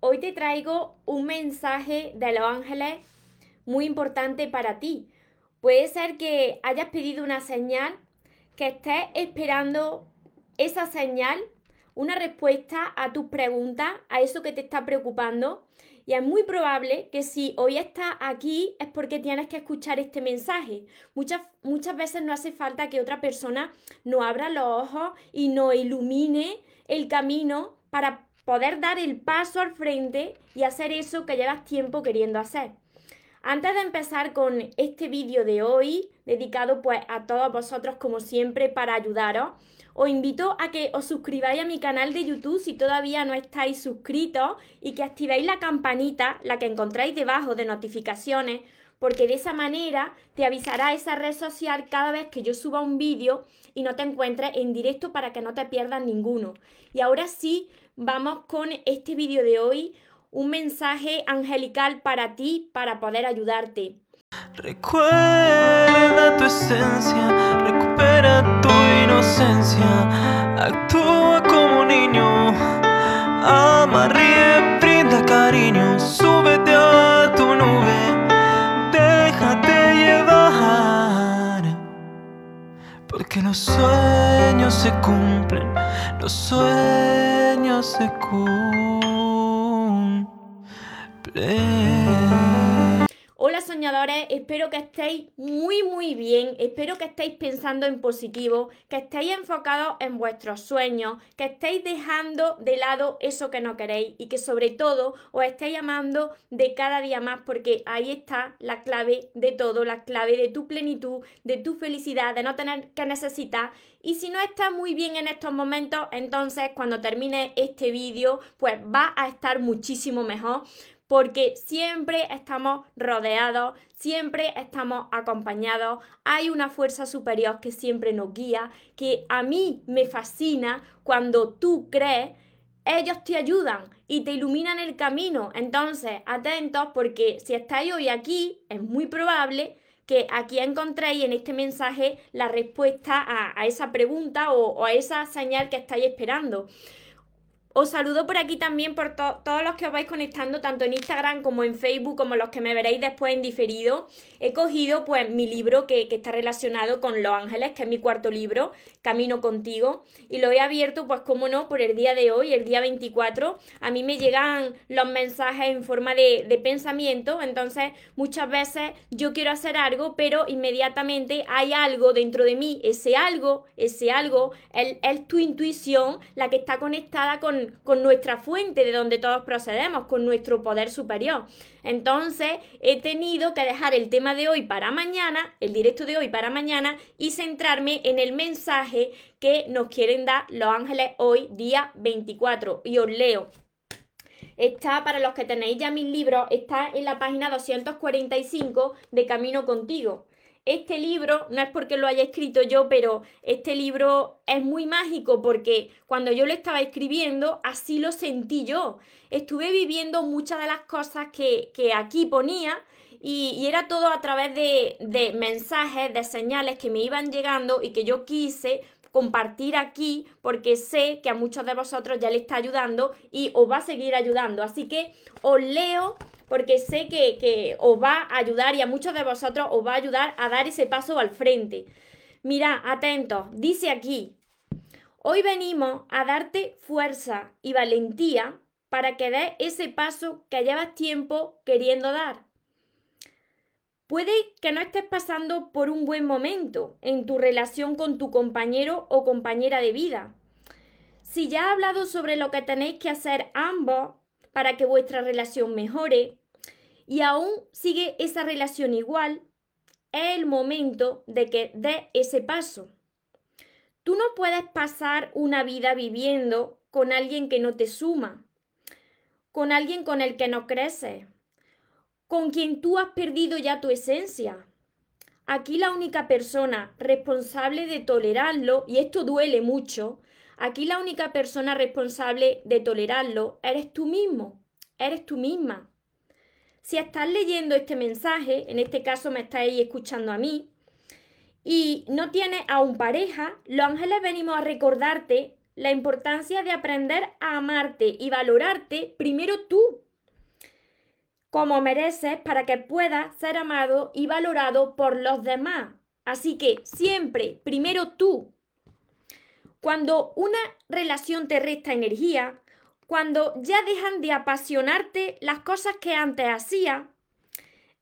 hoy te traigo un mensaje de los ángeles muy importante para ti. Puede ser que hayas pedido una señal, que estés esperando esa señal, una respuesta a tus preguntas, a eso que te está preocupando. Y es muy probable que si hoy estás aquí es porque tienes que escuchar este mensaje. Muchas, muchas veces no hace falta que otra persona nos abra los ojos y nos ilumine el camino para poder dar el paso al frente y hacer eso que llevas tiempo queriendo hacer. Antes de empezar con este vídeo de hoy, dedicado pues a todos vosotros como siempre para ayudaros, os invito a que os suscribáis a mi canal de YouTube si todavía no estáis suscritos y que activéis la campanita, la que encontráis debajo de notificaciones, porque de esa manera te avisará esa red social cada vez que yo suba un vídeo y no te encuentres en directo para que no te pierdas ninguno. Y ahora sí, vamos con este vídeo de hoy, un mensaje angelical para ti, para poder ayudarte. Recuerda tu esencia, recupera tu inocencia, actúa como niño, ama, ríe, brinda cariño, súbete a tu nube, porque los sueños se cumplen, los sueños se cumplen. Espero que estéis muy muy bien, espero que estéis pensando en positivo, que estéis enfocados en vuestros sueños, que estéis dejando de lado eso que no queréis y que sobre todo os estéis amando de cada día más porque ahí está la clave de todo, la clave de tu plenitud, de tu felicidad, de no tener que necesitar. Y si no estás muy bien en estos momentos, entonces cuando termine este vídeo, pues va a estar muchísimo mejor porque siempre estamos rodeados, siempre estamos acompañados, hay una fuerza superior que siempre nos guía, que a mí me fascina cuando tú crees, ellos te ayudan y te iluminan el camino. Entonces, atentos porque si estáis hoy aquí, es muy probable que aquí encontréis en este mensaje la respuesta a, esa pregunta o, o a esa señal que estáis esperando. Os saludo por aquí también por todos los que os vais conectando, tanto en Instagram como en Facebook, como los que me veréis después en diferido. He cogido pues mi libro que, está relacionado con Los Ángeles, que es mi cuarto libro, Camino contigo, y lo he abierto pues como no, por el día de hoy, el día 24. A mí me llegan los mensajes en forma de, de pensamiento, entonces muchas veces yo quiero hacer algo, pero inmediatamente hay algo dentro de mí, ese algo, ese algo, es tu intuición la que está conectada con con, nuestra fuente de donde todos procedemos, con nuestro poder superior. Entonces he tenido que dejar el tema de hoy para mañana, el directo de hoy para mañana, y centrarme en el mensaje que nos quieren dar los ángeles hoy, día 24. Y os leo. Está, para los que tenéis ya mis libros, está en la página 245 de Camino Contigo. Este libro, no es porque lo haya escrito yo, pero este libro es muy mágico porque cuando yo lo estaba escribiendo, así lo sentí yo. Estuve viviendo muchas de las cosas que, aquí ponía y, era todo a través de, de mensajes, de señales que me iban llegando y que yo quise compartir aquí porque sé que a muchos de vosotros ya le está ayudando y os va a seguir ayudando. Así que os leo porque sé que, os va a ayudar y a muchos de vosotros os va a ayudar a dar ese paso al frente. Mira, atentos, dice aquí, hoy venimos a darte fuerza y valentía para que des ese paso que llevas tiempo queriendo dar. Puede que no estés pasando por un buen momento en tu relación con tu compañero o compañera de vida. Si ya he hablado sobre lo que tenéis que hacer ambos para que vuestra relación mejore y aún sigue esa relación igual, es el momento de que dé ese paso. Tú no puedes pasar una vida viviendo con alguien que no te suma, con alguien con el que no creces, con quien tú has perdido ya tu esencia. Aquí la única persona responsable de tolerarlo, y esto duele mucho, Aquí la única persona responsable de tolerarlo eres tú mismo, eres tú misma. Si estás leyendo este mensaje, en este caso me estáis escuchando a mí, y no tienes aún pareja, los ángeles venimos a recordarte la importancia de aprender a amarte y valorarte primero tú, como mereces para que puedas ser amado y valorado por los demás. Así que siempre, primero tú. Cuando una relación te resta energía, cuando ya dejan de apasionarte las cosas que antes hacías,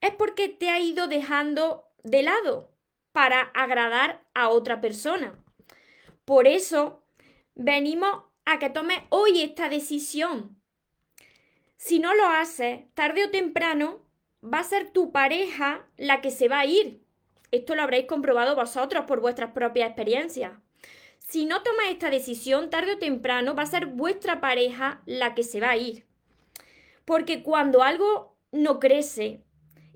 es porque te ha ido dejando de lado para agradar a otra persona. Por eso venimos a que tomes hoy esta decisión. Si no lo haces, tarde o temprano va a ser tu pareja la que se va a ir. Esto lo habréis comprobado vosotros por vuestras propias experiencias. Si no tomas esta decisión, tarde o temprano va a ser vuestra pareja la que se va a ir. Porque cuando algo no crece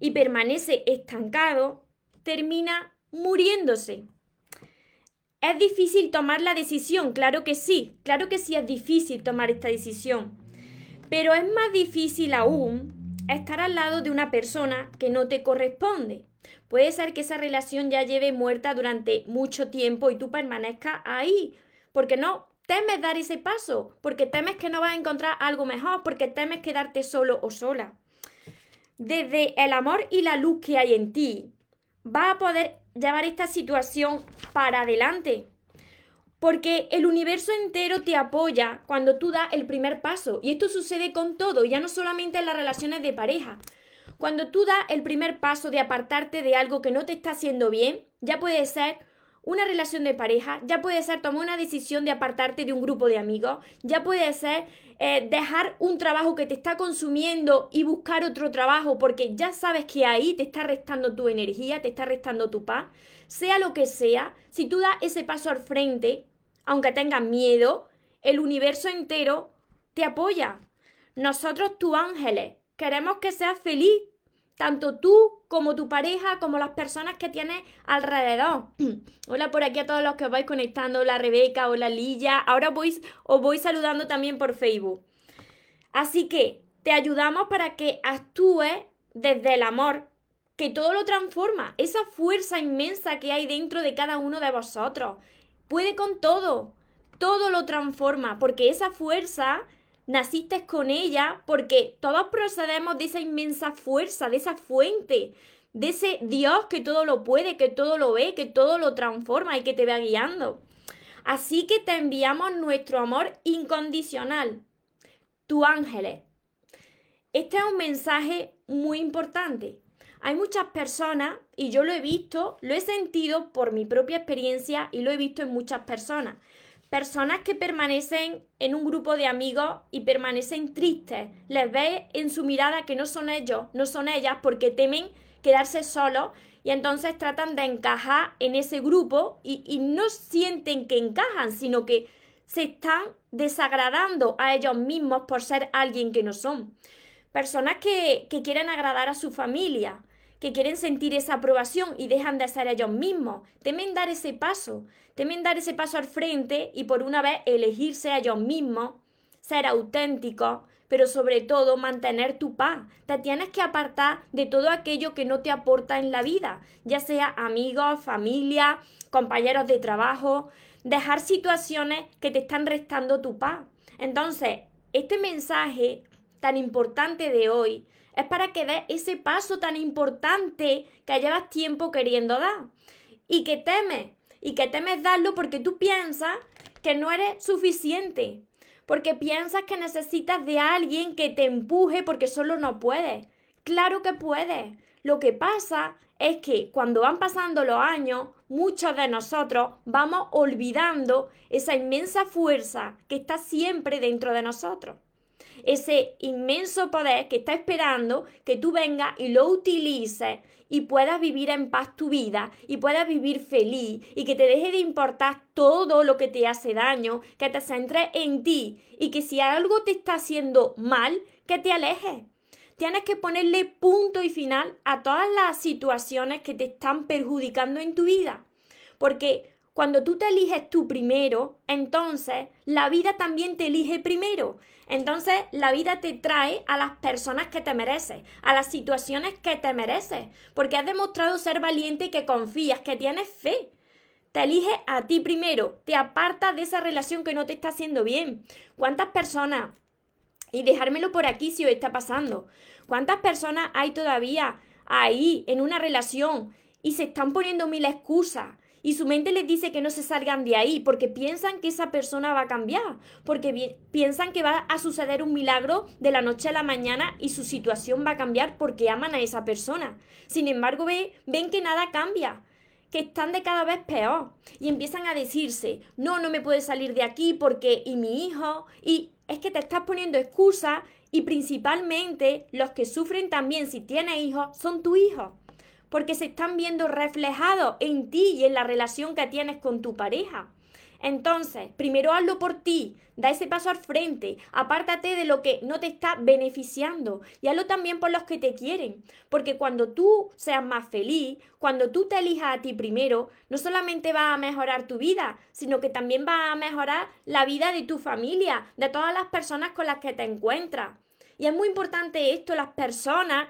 y permanece estancado, termina muriéndose. ¿Es difícil tomar la decisión? Claro que sí, claro que sí es difícil tomar esta decisión. Pero es más difícil aún estar al lado de una persona que no te corresponde. Puede ser que esa relación ya lleve muerta durante mucho tiempo y tú permanezcas ahí, porque no temes dar ese paso, porque temes que no vas a encontrar algo mejor, porque temes quedarte solo o sola. Desde el amor y la luz que hay en ti, va a poder llevar esta situación para adelante. Porque el universo entero te apoya cuando tú das el primer paso. Y esto sucede con todo, ya no solamente en las relaciones de pareja. Cuando tú das el primer paso de apartarte de algo que no te está haciendo bien, ya puede ser una relación de pareja, ya puede ser tomar una decisión de apartarte de un grupo de amigos, ya puede ser eh, dejar un trabajo que te está consumiendo y buscar otro trabajo porque ya sabes que ahí te está restando tu energía, te está restando tu paz, sea lo que sea, si tú das ese paso al frente, aunque tengas miedo, el universo entero te apoya. Nosotros, tus ángeles, queremos que seas feliz, tanto tú como tu pareja, como las personas que tienes alrededor. hola por aquí a todos los que os vais conectando, hola Rebeca, hola Lilla, ahora voy, os voy saludando también por Facebook. Así que te ayudamos para que actúes desde el amor, que todo lo transforma, esa fuerza inmensa que hay dentro de cada uno de vosotros, puede con todo, todo lo transforma, porque esa fuerza naciste con ella, porque todos procedemos de esa inmensa fuerza, de esa fuente, de ese Dios que todo lo puede, que todo lo ve, que todo lo transforma y que te va guiando. Así que te enviamos nuestro amor incondicional, tu ángeles. Este es un mensaje muy importante. Hay muchas personas, y yo lo he visto, lo he sentido por mi propia experiencia y lo he visto en muchas personas. Personas que permanecen en un grupo de amigos y permanecen tristes. Les ves en su mirada que no son ellos, no son ellas, porque temen quedarse solos y entonces tratan de encajar en ese grupo y, no sienten que encajan, sino que se están desagradando a ellos mismos por ser alguien que no son. Personas que quieren agradar a su familia, que quieren sentir esa aprobación y dejan de ser ellos mismos. Temen dar ese paso, temen dar ese paso al frente y por una vez elegirse a ellos mismos, ser auténticos, pero sobre todo mantener tu paz. Te tienes que apartar de todo aquello que no te aporta en la vida, ya sea amigos, familia, compañeros de trabajo, dejar situaciones que te están restando tu paz. Entonces, este mensaje tan importante de hoy es para que des ese paso tan importante que llevas tiempo queriendo dar y que temes, y que temes darlo porque tú piensas que no eres suficiente, porque piensas que necesitas de alguien que te empuje porque solo no puedes. Claro que puedes. Lo que pasa es que cuando van pasando los años, muchos de nosotros vamos olvidando esa inmensa fuerza que está siempre dentro de nosotros ese inmenso poder que está esperando que tú vengas y lo utilices y puedas vivir en paz tu vida y puedas vivir feliz y que te deje de importar todo lo que te hace daño, que te centres en ti y que si algo te está haciendo mal, que te alejes. Tienes que ponerle punto y final a todas las situaciones que te están perjudicando en tu vida. Porque cuando tú te eliges tú primero, entonces la vida también te elige primero. Entonces la vida te trae a las personas que te mereces, a las situaciones que te mereces, porque has demostrado ser valiente y que confías, que tienes fe. te eliges a ti primero, te apartas de esa relación que no te está haciendo bien. ¿Cuántas personas, y dejármelo por aquí si os está pasando, cuántas personas hay todavía ahí en una relación y se están poniendo mil excusas? Y su mente les dice que no se salgan de ahí porque piensan que esa persona va a cambiar, porque piensan que va a suceder un milagro de la noche a la mañana y su situación va a cambiar porque aman a esa persona. Sin embargo, ven que nada cambia que están de cada vez peor y empiezan a decirse, no, no me puedo salir de aquí porque y mi hijo, y es que te estás poniendo excusas y principalmente los que sufren también si tienes hijos son tu hijo, porque se están viendo reflejados en ti y en la relación que tienes con tu pareja. Entonces, primero hazlo por ti, da ese paso al frente, apártate de lo que no te está beneficiando y hazlo también por los que te quieren, porque cuando tú seas más feliz, cuando tú te elijas a ti primero, no solamente va a mejorar tu vida, sino que también va a mejorar la vida de tu familia, de todas las personas con las que te encuentras. Y es muy importante esto, las personas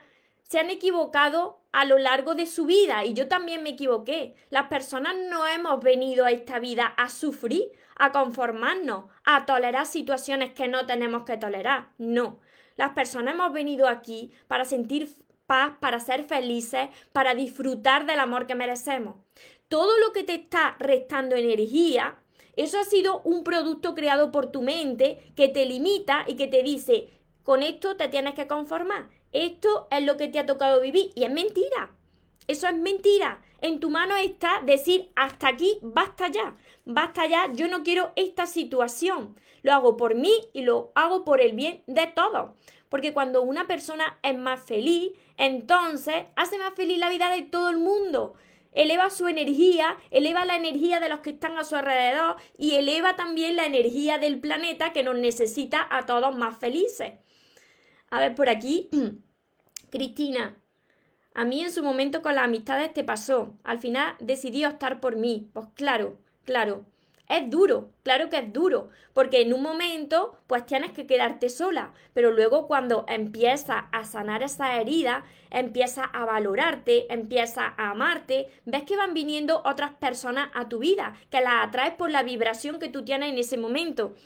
se han equivocado a lo largo de su vida y yo también me equivoqué. Las personas no hemos venido a esta vida a sufrir, a conformarnos, a tolerar situaciones que no tenemos que tolerar. No. Las personas hemos venido aquí para sentir paz, para ser felices, para disfrutar del amor que merecemos. Todo lo que te está restando energía, eso ha sido un producto creado por tu mente que te limita y que te dice, con esto te tienes que conformar esto es lo que te ha tocado vivir y es mentira. Eso es mentira. En tu mano está decir hasta aquí, basta ya, basta ya, yo no quiero esta situación. Lo hago por mí y lo hago por el bien de todos. Porque cuando una persona es más feliz, entonces hace más feliz la vida de todo el mundo. Eleva su energía, eleva la energía de los que están a su alrededor y eleva también la energía del planeta que nos necesita a todos más felices. A ver, por aquí, Cristina, a mí en su momento con las amistades te pasó. Al final decidí optar por mí. Pues claro, claro. Es duro, claro que es duro, porque en un momento pues tienes que quedarte sola, pero luego cuando empiezas a sanar esa herida, empiezas a valorarte, empiezas a amarte, ves que van viniendo otras personas a tu vida, que las atraes por la vibración que tú tienes en ese momento.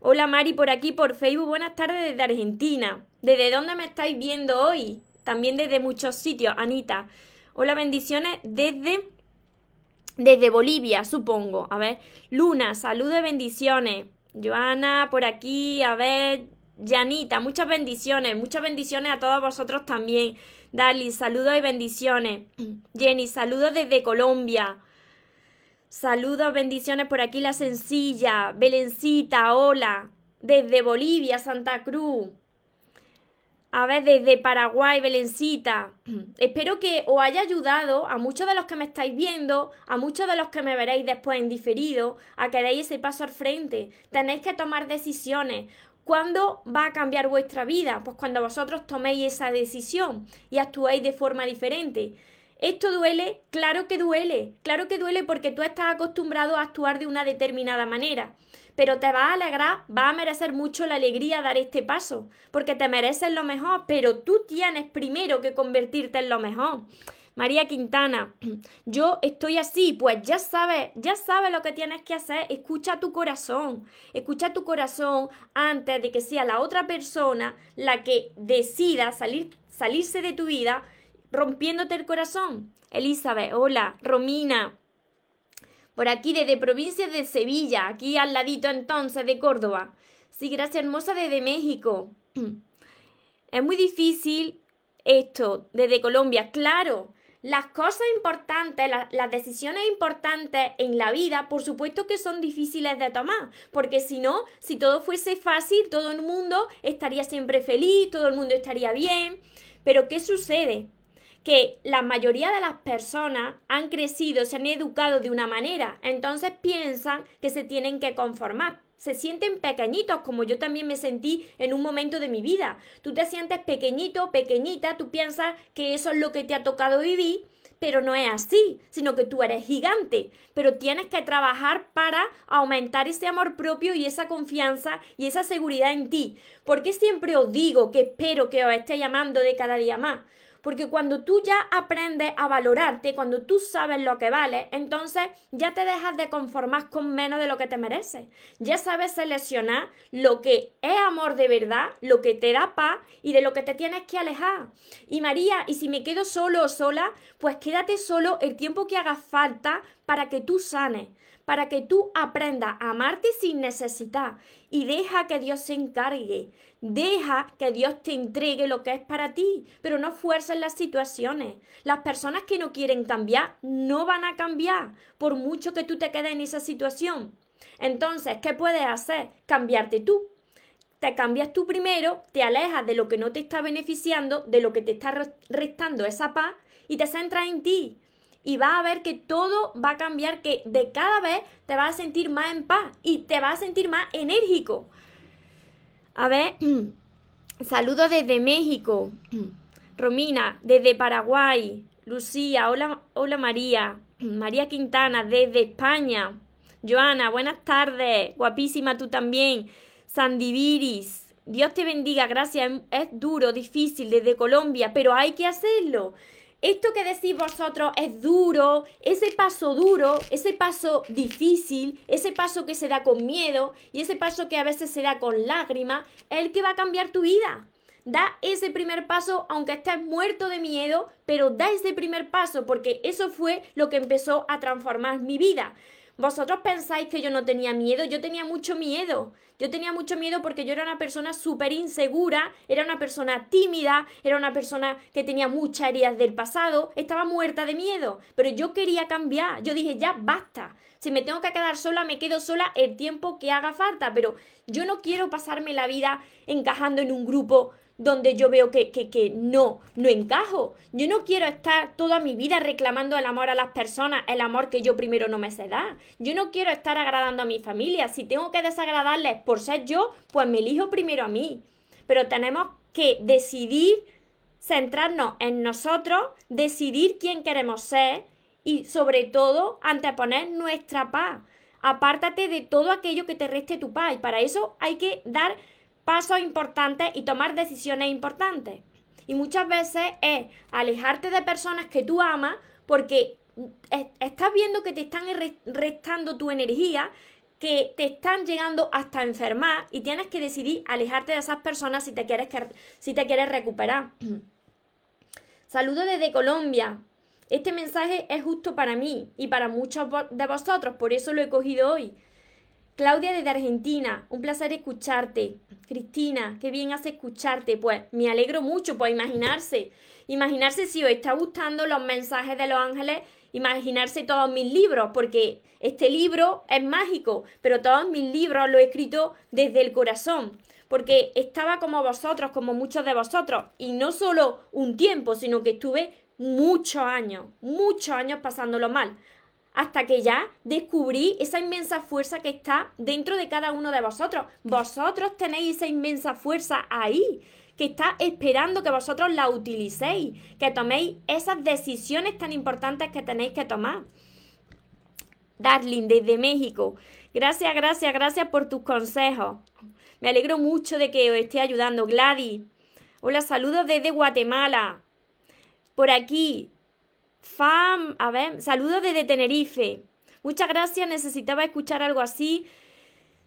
Hola Mari por aquí por Facebook, buenas tardes desde Argentina. ¿Desde dónde me estáis viendo hoy? También desde muchos sitios, Anita. Hola, bendiciones desde desde Bolivia, supongo. A ver, Luna, saludos y bendiciones. Joana, por aquí, a ver, Janita, muchas bendiciones, muchas bendiciones a todos vosotros también. Dali, saludos y bendiciones. Jenny, saludos desde Colombia. Saludos, bendiciones por aquí, la sencilla. Belencita, hola. Desde Bolivia, Santa Cruz. A ver, desde Paraguay, Belencita. Espero que os haya ayudado a muchos de los que me estáis viendo, a muchos de los que me veréis después en diferido, a que deis ese paso al frente. Tenéis que tomar decisiones. ¿Cuándo va a cambiar vuestra vida? Pues cuando vosotros toméis esa decisión y actuéis de forma diferente. ¿Esto duele? Claro que duele, claro que duele porque tú estás acostumbrado a actuar de una determinada manera, pero te va a alegrar, va a merecer mucho la alegría dar este paso, porque te mereces lo mejor, pero tú tienes primero que convertirte en lo mejor. María Quintana, yo estoy así, pues ya sabes, ya sabes lo que tienes que hacer, escucha tu corazón, escucha tu corazón antes de que sea la otra persona la que decida salir, salirse de tu vida rompiéndote el corazón. Elizabeth, hola, Romina. Por aquí desde provincia de Sevilla, aquí al ladito entonces de Córdoba. Sí, gracias hermosa desde México. Es muy difícil esto desde Colombia, claro. Las cosas importantes, las decisiones importantes en la vida, por supuesto que son difíciles de tomar, porque si no, si todo fuese fácil, todo el mundo estaría siempre feliz, todo el mundo estaría bien. Pero ¿qué sucede? Que la mayoría de las personas han crecido, se han educado de una manera, entonces piensan que se tienen que conformar. Se sienten pequeñitos, como yo también me sentí en un momento de mi vida. Tú te sientes pequeñito, pequeñita, tú piensas que eso es lo que te ha tocado vivir, pero no es así, sino que tú eres gigante, pero tienes que trabajar para aumentar ese amor propio y esa confianza y esa seguridad en ti. ¿Por qué siempre os digo que espero que os esté llamando de cada día más? Porque cuando tú ya aprendes a valorarte, cuando tú sabes lo que vale, entonces ya te dejas de conformar con menos de lo que te mereces. Ya sabes seleccionar lo que es amor de verdad, lo que te da paz y de lo que te tienes que alejar. Y María, y si me quedo solo o sola, pues quédate solo el tiempo que haga falta para que tú sanes para que tú aprendas a amarte sin necesidad y deja que Dios se encargue. Deja que Dios te entregue lo que es para ti, pero no fuerces las situaciones. Las personas que no quieren cambiar no van a cambiar, por mucho que tú te quedes en esa situación. Entonces, ¿qué puedes hacer? Cambiarte tú. Te cambias tú primero, te alejas de lo que no te está beneficiando, de lo que te está restando esa paz y te centras en ti y vas a ver que todo va a cambiar, que de cada vez te vas a sentir más en paz y te vas a sentir más enérgico. A ver, saludos desde México. Romina, desde Paraguay. Lucía, hola, hola María. María Quintana, desde España. Joana, buenas tardes. Guapísima tú también. Sandiviris, Dios te bendiga, gracias. Es duro, difícil desde Colombia, pero hay que hacerlo esto que decís vosotros es duro, ese paso duro, ese paso difícil, ese paso que se da con miedo y ese paso que a veces se da con lágrimas, es el que va a cambiar tu vida. Da ese primer paso aunque estés muerto de miedo, pero da ese primer paso porque eso fue lo que empezó a transformar mi vida. Vosotros pensáis que yo no tenía miedo, yo tenía mucho miedo. Yo tenía mucho miedo porque yo era una persona súper insegura, era una persona tímida, era una persona que tenía muchas heridas del pasado, estaba muerta de miedo, pero yo quería cambiar. Yo dije, ya basta. Si me tengo que quedar sola, me quedo sola el tiempo que haga falta, pero yo no quiero pasarme la vida encajando en un grupo donde yo veo que, que, no, no encajo. Yo no quiero estar toda mi vida reclamando el amor a las personas, el amor que yo primero no me sé dar. Yo no quiero estar agradando a mi familia. Si tengo que desagradarles por ser yo, pues me elijo primero a mí. Pero tenemos que decidir centrarnos en nosotros, decidir quién queremos ser y sobre todo anteponer nuestra paz. Apártate de todo aquello que te reste tu paz y para eso hay que dar pasos importantes y tomar decisiones importantes. Y muchas veces es alejarte de personas que tú amas porque estás viendo que te están restando tu energía, que te están llegando hasta enfermar y tienes que decidir alejarte de esas personas si te quieres, si te quieres recuperar. Saludo desde Colombia. Este mensaje es justo para mí y para muchos de vosotros, por eso lo he cogido hoy. Claudia desde Argentina, un placer escucharte. Cristina, qué bien hace escucharte. Pues me alegro mucho, pues imaginarse. Imaginarse si os está gustando los mensajes de los ángeles, imaginarse todos mis libros, porque este libro es mágico, pero todos mis libros los he escrito desde el corazón, porque estaba como vosotros, como muchos de vosotros, y no solo un tiempo, sino que estuve muchos años, muchos años pasándolo mal hasta que ya descubrí esa inmensa fuerza que está dentro de cada uno de vosotros. Vosotros tenéis esa inmensa fuerza ahí, que está esperando que vosotros la utilicéis, que toméis esas decisiones tan importantes que tenéis que tomar. Darling, desde México. Gracias, gracias, gracias por tus consejos. Me alegro mucho de que os esté ayudando. Gladys. Hola, saludos desde Guatemala. Por aquí, Fam, a ver, saludos desde Tenerife. Muchas gracias, necesitaba escuchar algo así.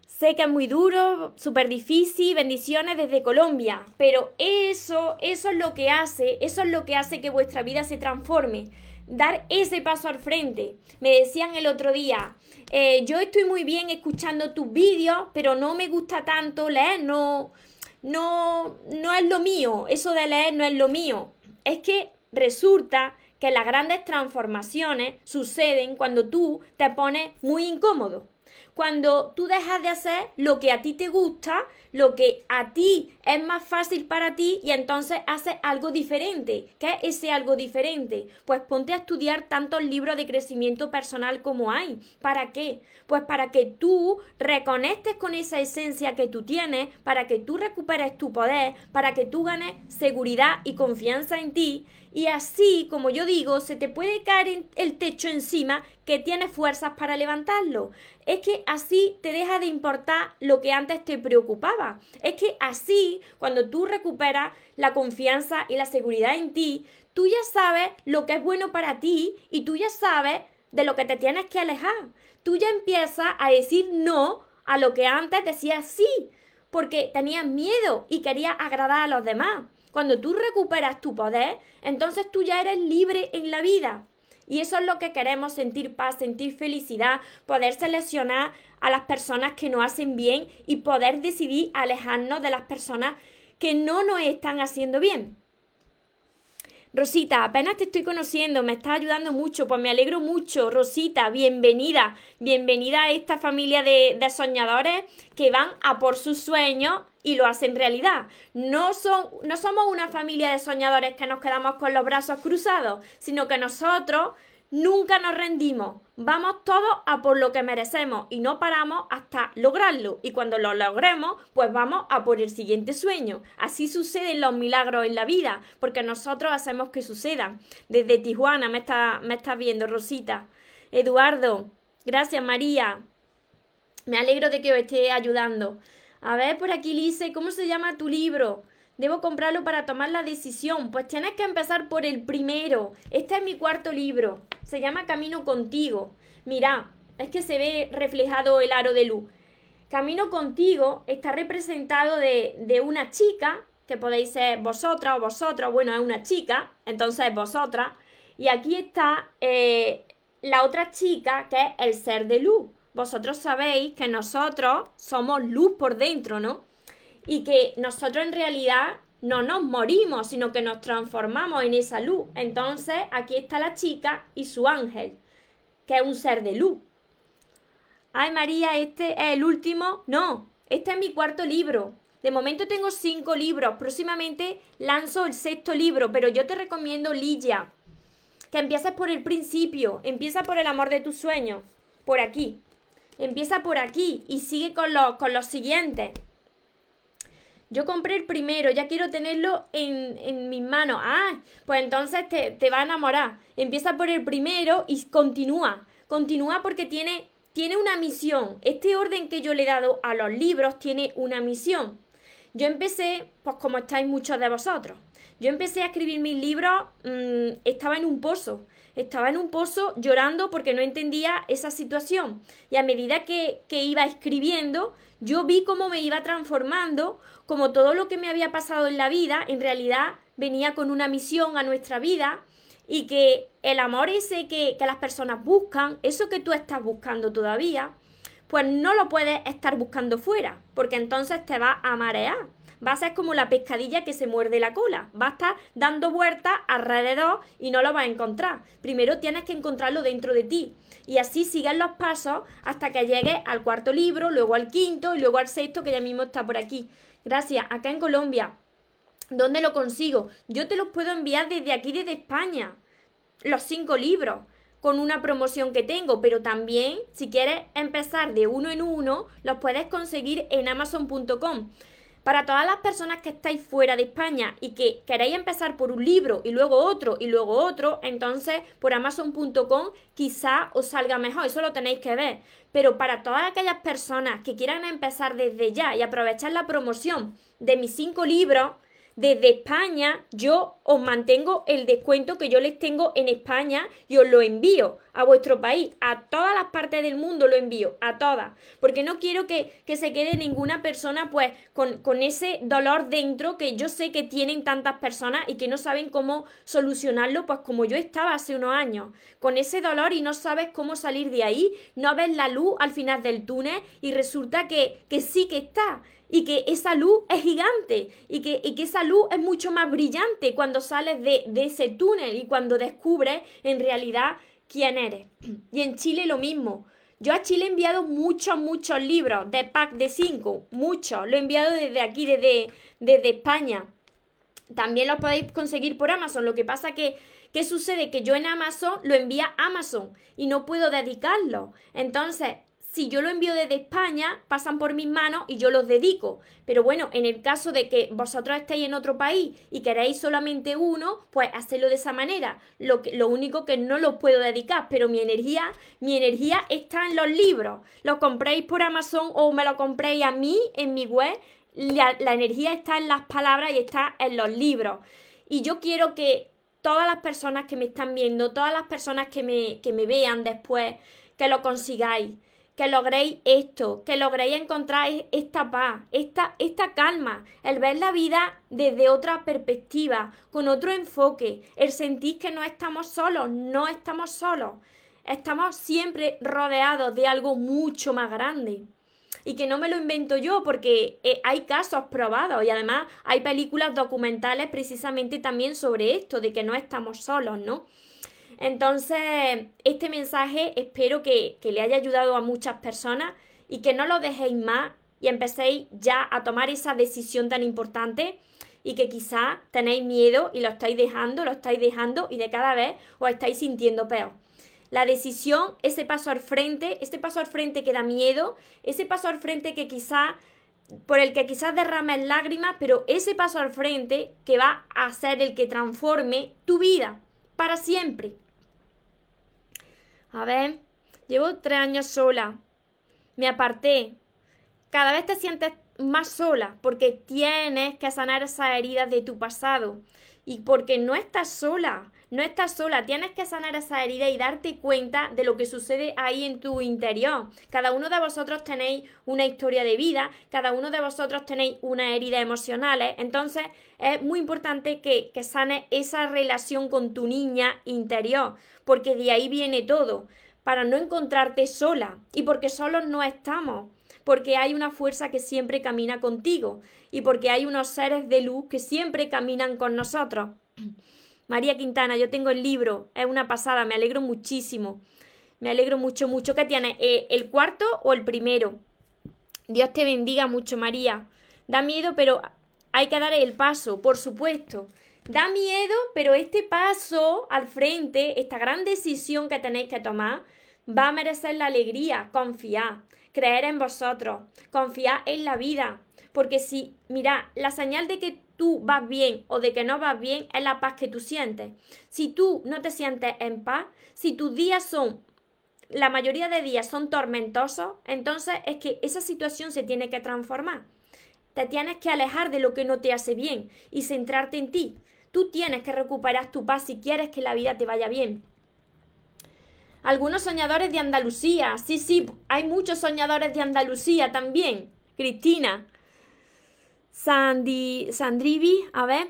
Sé que es muy duro, súper difícil, bendiciones desde Colombia, pero eso, eso es lo que hace, eso es lo que hace que vuestra vida se transforme. Dar ese paso al frente. Me decían el otro día, eh, yo estoy muy bien escuchando tus vídeos, pero no me gusta tanto leer, no, no, no es lo mío, eso de leer no es lo mío. Es que resulta que las grandes transformaciones suceden cuando tú te pones muy incómodo. Cuando tú dejas de hacer lo que a ti te gusta, lo que a ti es más fácil para ti y entonces haces algo diferente. ¿Qué es ese algo diferente? Pues ponte a estudiar tantos libros de crecimiento personal como hay. ¿Para qué? Pues para que tú reconectes con esa esencia que tú tienes, para que tú recuperes tu poder, para que tú ganes seguridad y confianza en ti Y así, como yo digo, se te puede caer el techo encima que tienes fuerzas para levantarlo. Es que así te deja de importar lo que antes te preocupaba. Es que así, cuando tú recuperas la confianza y la seguridad en ti, tú ya sabes lo que es bueno para ti y tú ya sabes de lo que te tienes que alejar. Tú ya empiezas a decir no a lo que antes decías sí, porque tenías miedo y querías agradar a los demás. Cuando tú recuperas tu poder, entonces tú ya eres libre en la vida. Y eso es lo que queremos, sentir paz, sentir felicidad, poder seleccionar a las personas que nos hacen bien y poder decidir alejarnos de las personas que no nos están haciendo bien. Rosita, apenas te estoy conociendo, me estás ayudando mucho, pues me alegro mucho. Rosita, bienvenida, bienvenida a esta familia de, de soñadores que van a por sus sueños y lo hacen realidad. No, son, no somos una familia de soñadores que nos quedamos con los brazos cruzados, sino que nosotros Nunca nos rendimos, vamos todos a por lo que merecemos y no paramos hasta lograrlo. Y cuando lo logremos, pues vamos a por el siguiente sueño. Así suceden los milagros en la vida, porque nosotros hacemos que sucedan. Desde Tijuana me está, me está viendo Rosita. Eduardo, gracias María. Me alegro de que os esté ayudando. A ver, por aquí Lise, ¿cómo se llama tu libro? Debo comprarlo para tomar la decisión. Pues tienes que empezar por el primero. Este es mi cuarto libro. Se llama Camino contigo. Mira, es que se ve reflejado el aro de luz. Camino contigo está representado de, una chica, que podéis ser vosotras o vosotros, bueno, es una chica, entonces vosotras. Y aquí está eh, la otra chica, que es el ser de luz. Vosotros sabéis que nosotros somos luz por dentro, ¿no? Y que nosotros en realidad no nos morimos, sino que nos transformamos en esa luz. Entonces, aquí está la chica y su ángel, que es un ser de luz. Ay, María, este es el último. No, este es mi cuarto libro. De momento tengo cinco libros. Próximamente lanzo el sexto libro, pero yo te recomiendo, Lidia, que empieces por el principio. Empieza por el amor de tus sueños. Por aquí. Empieza por aquí y sigue con los, con los siguientes. Yo compré el primero, ya quiero tenerlo en, en mis manos. Ah, pues entonces te, te, va a enamorar. Empieza por el primero y continúa. Continúa porque tiene, tiene una misión. Este orden que yo le he dado a los libros tiene una misión. Yo empecé, pues como estáis muchos de vosotros, yo empecé a escribir mis libros, mmm, estaba en un pozo. Estaba en un pozo llorando porque no entendía esa situación. Y a medida que, que iba escribiendo, yo vi cómo me iba transformando, como todo lo que me había pasado en la vida, en realidad venía con una misión a nuestra vida y que el amor ese que, las personas buscan, eso que tú estás buscando todavía, pues no lo puedes estar buscando fuera, porque entonces te va a marear. Va a ser como la pescadilla que se muerde la cola. Va a estar dando vueltas alrededor y no lo vas a encontrar. Primero tienes que encontrarlo dentro de ti. Y así siguen los pasos hasta que llegues al cuarto libro, luego al quinto y luego al sexto que ya mismo está por aquí. Gracias. Acá en Colombia. ¿Dónde lo consigo? Yo te los puedo enviar desde aquí, desde España. Los cinco libros con una promoción que tengo, pero también si quieres empezar de uno en uno, los puedes conseguir en amazon.com. Para todas las personas que estáis fuera de España y que queréis empezar por un libro y luego otro y luego otro, entonces por amazon.com quizá os salga mejor, eso lo tenéis que ver. Pero para todas aquellas personas que quieran empezar desde ya y aprovechar la promoción de mis cinco libros, desde España yo os mantengo el descuento que yo les tengo en España y os lo envío a vuestro país, a todas las partes del mundo lo envío, a todas, porque no quiero que, que se quede ninguna persona pues con, con, ese dolor dentro que yo sé que tienen tantas personas y que no saben cómo solucionarlo, pues como yo estaba hace unos años, con ese dolor y no sabes cómo salir de ahí, no ves la luz al final del túnel y resulta que, que sí que está y que esa luz es gigante y que, que esa luz es mucho más brillante cuando sales de, de ese túnel y cuando descubres en realidad quién eres. Y en Chile lo mismo. Yo a Chile he enviado muchos, muchos libros de pack de 5, muchos. Lo he enviado desde aquí, desde, desde España. También los podéis conseguir por Amazon. Lo que pasa que, ¿qué sucede? Que yo en Amazon lo envía a Amazon y no puedo dedicarlo. Entonces, si yo lo envío desde España, pasan por mis manos y yo los dedico. Pero bueno, en el caso de que vosotros estéis en otro país y queréis solamente uno, pues hacedlo de esa manera. Lo, que, lo único que no los puedo dedicar, pero mi energía, mi energía está en los libros. Lo compréis por Amazon o me lo compréis a mí en mi web. La, la energía está en las palabras y está en los libros. Y yo quiero que todas las personas que me están viendo, todas las personas que me, que me vean después, que lo consigáis que logréis esto, que logréis encontrar esta paz, esta, esta calma, el ver la vida desde otra perspectiva, con otro enfoque, el sentir que no estamos solos, no estamos solos, estamos siempre rodeados de algo mucho más grande. Y que no me lo invento yo porque eh, hay casos probados y además hay películas documentales precisamente también sobre esto, de que no estamos solos, ¿no? Entonces, este mensaje espero que, le haya ayudado a muchas personas y que no lo dejéis más y empecéis ya a tomar esa decisión tan importante y que quizá tenéis miedo y lo estáis dejando, lo estáis dejando y de cada vez os estáis sintiendo peor. La decisión, ese paso al frente, ese paso al frente que da miedo, ese paso al frente que quizá por el que quizás derrames lágrimas, pero ese paso al frente que va a ser el que transforme tu vida para siempre. A ver, llevo tres años sola. Me aparté. Cada vez te sientes más sola porque tienes que sanar esas heridas de tu pasado. Y porque no estás sola, no estás sola, tienes que sanar esa herida y darte cuenta de lo que sucede ahí en tu interior. Cada uno de vosotros tenéis una historia de vida, cada uno de vosotros tenéis una herida emocionales, entonces es muy importante que, que sanes esa relación con tu niña interior, porque de ahí viene todo, para no encontrarte sola y porque solos no estamos porque hay una fuerza que siempre camina contigo y porque hay unos seres de luz que siempre caminan con nosotros. María Quintana, yo tengo el libro, es una pasada, me alegro muchísimo. Me alegro mucho, mucho. ¿Qué tienes? Eh, ¿El cuarto o el primero? Dios te bendiga mucho, María. Da miedo, pero hay que dar el paso, por supuesto. Da miedo, pero este paso al frente, esta gran decisión que tenéis que tomar, va a merecer la alegría. Confiar, creer en vosotros, confiar en la vida. Porque si, mira, la señal de que tú vas bien o de que no vas bien es la paz que tú sientes. Si tú no te sientes en paz, si tus días son, la mayoría de días son tormentosos, entonces es que esa situación se tiene que transformar. Te tienes que alejar de lo que no te hace bien y centrarte en ti. Tú tienes que recuperar tu paz si quieres que la vida te vaya bien. Algunos soñadores de Andalucía, sí, sí, hay muchos soñadores de Andalucía también. Cristina, Sandy, Sandrivi, a ver,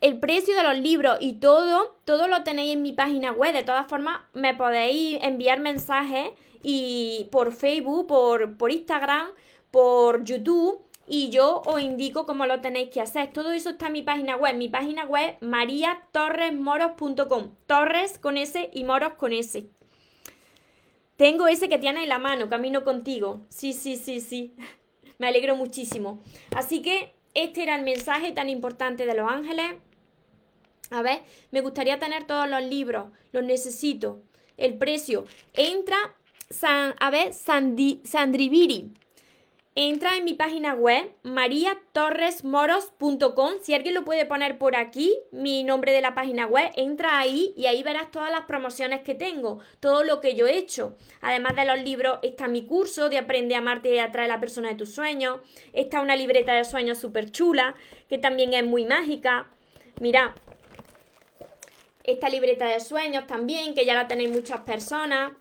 el precio de los libros y todo, todo lo tenéis en mi página web. De todas formas, me podéis enviar mensajes y por Facebook, por, por Instagram, por YouTube y yo os indico cómo lo tenéis que hacer. Todo eso está en mi página web. Mi página web mariatorresmoros.com. Torres con S y moros con S. Tengo ese que tiene en la mano, camino contigo. Sí, sí, sí, sí. Me alegro muchísimo. Así que este era el mensaje tan importante de los ángeles. A ver, me gustaría tener todos los libros, los necesito. El precio. Entra, San, a ver, Sandri, Sandriviri. Entra en mi página web mariatorresmoros.com. Si alguien lo puede poner por aquí, mi nombre de la página web, entra ahí y ahí verás todas las promociones que tengo, todo lo que yo he hecho. Además de los libros, está mi curso de Aprende a amarte y atraer a la persona de tus sueños. Está una libreta de sueños súper chula, que también es muy mágica. Mira, esta libreta de sueños también, que ya la tenéis muchas personas.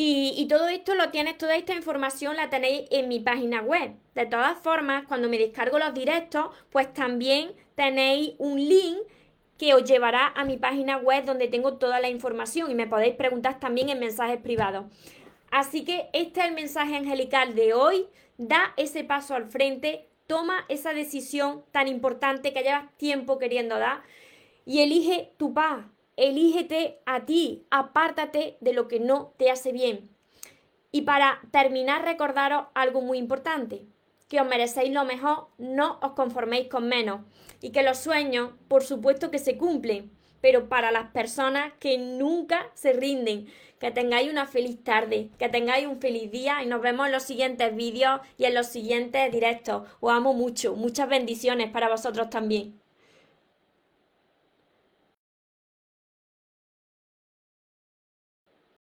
Y, todo esto lo tienes, toda esta información la tenéis en mi página web. De todas formas, cuando me descargo los directos, pues también tenéis un link que os llevará a mi página web donde tengo toda la información y me podéis preguntar también en mensajes privados. Así que este es el mensaje angelical de hoy. Da ese paso al frente, toma esa decisión tan importante que llevas tiempo queriendo dar y elige tu paz, elígete a ti, apártate de lo que no te hace bien. Y para terminar, recordaros algo muy importante, que os merecéis lo mejor, no os conforméis con menos. Y que los sueños, por supuesto que se cumplen, pero para las personas que nunca se rinden, que tengáis una feliz tarde, que tengáis un feliz día y nos vemos en los siguientes vídeos y en los siguientes directos. Os amo mucho, muchas bendiciones para vosotros también.